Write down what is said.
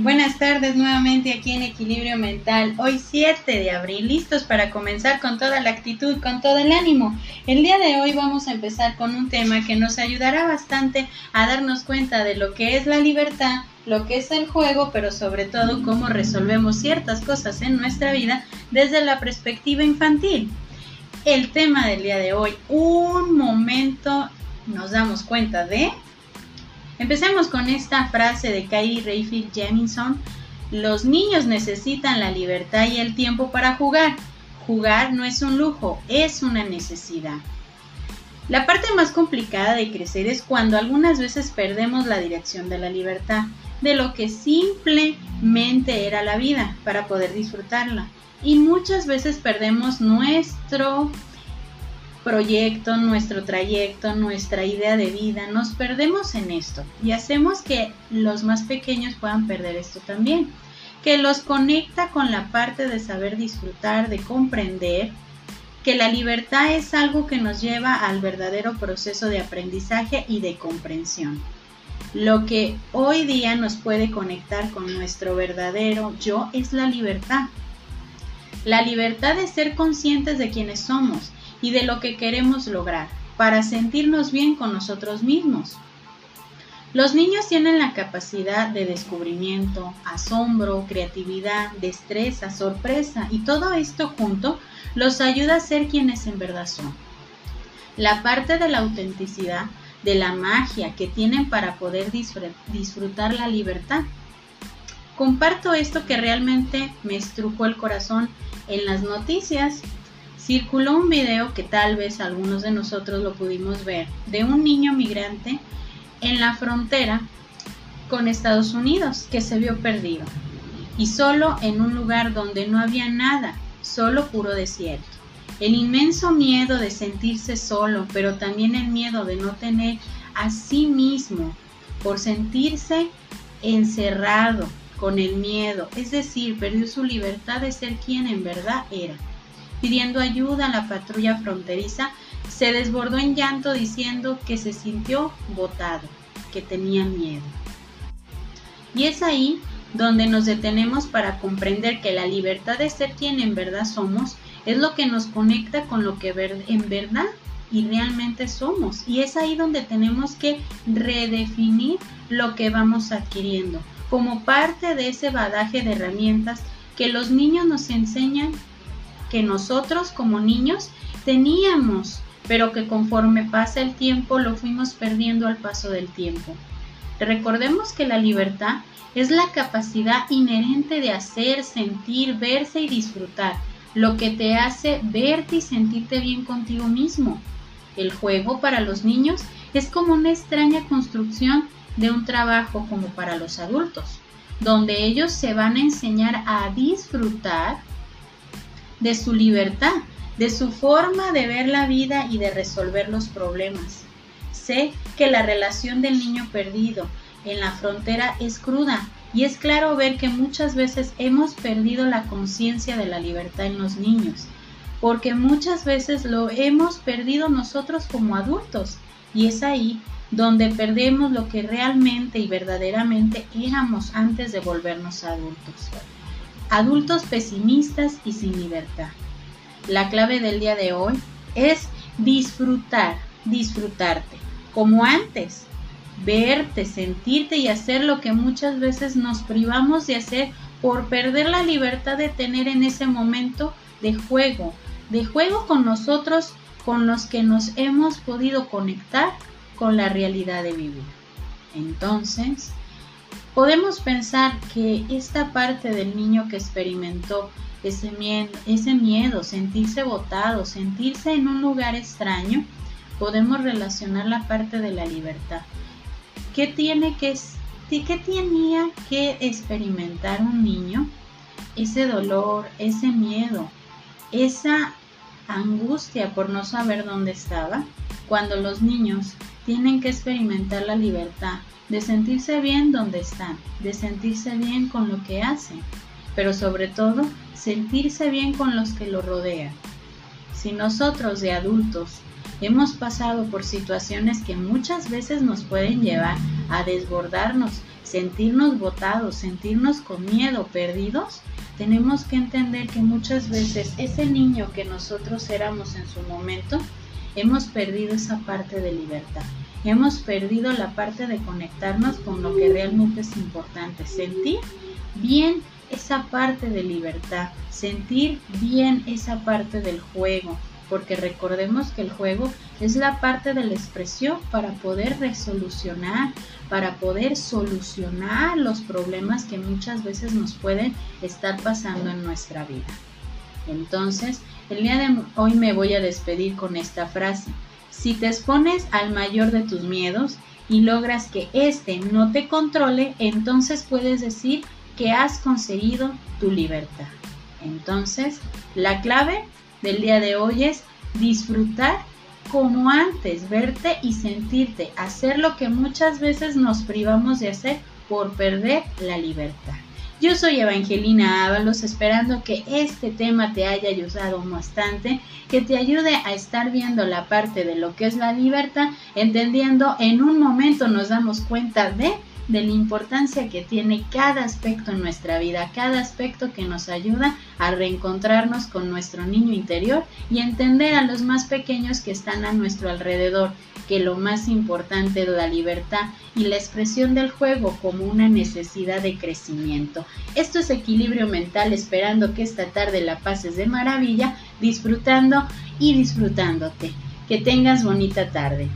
Buenas tardes nuevamente aquí en Equilibrio Mental. Hoy 7 de abril, listos para comenzar con toda la actitud, con todo el ánimo. El día de hoy vamos a empezar con un tema que nos ayudará bastante a darnos cuenta de lo que es la libertad, lo que es el juego, pero sobre todo cómo resolvemos ciertas cosas en nuestra vida desde la perspectiva infantil. El tema del día de hoy, un momento nos damos cuenta de Empecemos con esta frase de Kyrie Rayfield Jamison. Los niños necesitan la libertad y el tiempo para jugar. Jugar no es un lujo, es una necesidad. La parte más complicada de crecer es cuando algunas veces perdemos la dirección de la libertad, de lo que simplemente era la vida para poder disfrutarla. Y muchas veces perdemos nuestro proyecto, nuestro trayecto, nuestra idea de vida, nos perdemos en esto y hacemos que los más pequeños puedan perder esto también, que los conecta con la parte de saber disfrutar, de comprender que la libertad es algo que nos lleva al verdadero proceso de aprendizaje y de comprensión. Lo que hoy día nos puede conectar con nuestro verdadero yo es la libertad. La libertad de ser conscientes de quienes somos, y de lo que queremos lograr para sentirnos bien con nosotros mismos. Los niños tienen la capacidad de descubrimiento, asombro, creatividad, destreza, sorpresa y todo esto junto los ayuda a ser quienes en verdad son. La parte de la autenticidad, de la magia que tienen para poder disfrutar la libertad. Comparto esto que realmente me estrujó el corazón en las noticias circuló un video que tal vez algunos de nosotros lo pudimos ver, de un niño migrante en la frontera con Estados Unidos que se vio perdido y solo en un lugar donde no había nada, solo puro desierto. El inmenso miedo de sentirse solo, pero también el miedo de no tener a sí mismo por sentirse encerrado con el miedo, es decir, perdió su libertad de ser quien en verdad era pidiendo ayuda a la patrulla fronteriza, se desbordó en llanto diciendo que se sintió botado, que tenía miedo. Y es ahí donde nos detenemos para comprender que la libertad de ser quien en verdad somos es lo que nos conecta con lo que en verdad y realmente somos. Y es ahí donde tenemos que redefinir lo que vamos adquiriendo como parte de ese badaje de herramientas que los niños nos enseñan que nosotros como niños teníamos, pero que conforme pasa el tiempo lo fuimos perdiendo al paso del tiempo. Recordemos que la libertad es la capacidad inherente de hacer, sentir, verse y disfrutar, lo que te hace verte y sentirte bien contigo mismo. El juego para los niños es como una extraña construcción de un trabajo como para los adultos, donde ellos se van a enseñar a disfrutar de su libertad, de su forma de ver la vida y de resolver los problemas. Sé que la relación del niño perdido en la frontera es cruda y es claro ver que muchas veces hemos perdido la conciencia de la libertad en los niños, porque muchas veces lo hemos perdido nosotros como adultos y es ahí donde perdemos lo que realmente y verdaderamente éramos antes de volvernos adultos adultos pesimistas y sin libertad. La clave del día de hoy es disfrutar, disfrutarte, como antes, verte, sentirte y hacer lo que muchas veces nos privamos de hacer por perder la libertad de tener en ese momento de juego, de juego con nosotros, con los que nos hemos podido conectar con la realidad de vivir. Entonces, podemos pensar que esta parte del niño que experimentó ese miedo, ese miedo, sentirse botado, sentirse en un lugar extraño, podemos relacionar la parte de la libertad. ¿Qué, tiene que, ¿Qué tenía que experimentar un niño? Ese dolor, ese miedo, esa angustia por no saber dónde estaba. Cuando los niños tienen que experimentar la libertad de sentirse bien donde están, de sentirse bien con lo que hacen, pero sobre todo sentirse bien con los que lo rodean. Si nosotros de adultos hemos pasado por situaciones que muchas veces nos pueden llevar a desbordarnos, sentirnos botados, sentirnos con miedo, perdidos, tenemos que entender que muchas veces ese niño que nosotros éramos en su momento, hemos perdido esa parte de libertad. Hemos perdido la parte de conectarnos con lo que realmente es importante, sentir bien esa parte de libertad, sentir bien esa parte del juego, porque recordemos que el juego es la parte de la expresión para poder resolucionar, para poder solucionar los problemas que muchas veces nos pueden estar pasando en nuestra vida. Entonces, el día de hoy me voy a despedir con esta frase. Si te expones al mayor de tus miedos y logras que éste no te controle, entonces puedes decir que has conseguido tu libertad. Entonces, la clave del día de hoy es disfrutar como antes, verte y sentirte, hacer lo que muchas veces nos privamos de hacer por perder la libertad. Yo soy Evangelina Ábalos, esperando que este tema te haya ayudado bastante, que te ayude a estar viendo la parte de lo que es la libertad, entendiendo en un momento nos damos cuenta de de la importancia que tiene cada aspecto en nuestra vida, cada aspecto que nos ayuda a reencontrarnos con nuestro niño interior y entender a los más pequeños que están a nuestro alrededor, que lo más importante es la libertad y la expresión del juego como una necesidad de crecimiento. Esto es equilibrio mental, esperando que esta tarde la pases de maravilla, disfrutando y disfrutándote. Que tengas bonita tarde.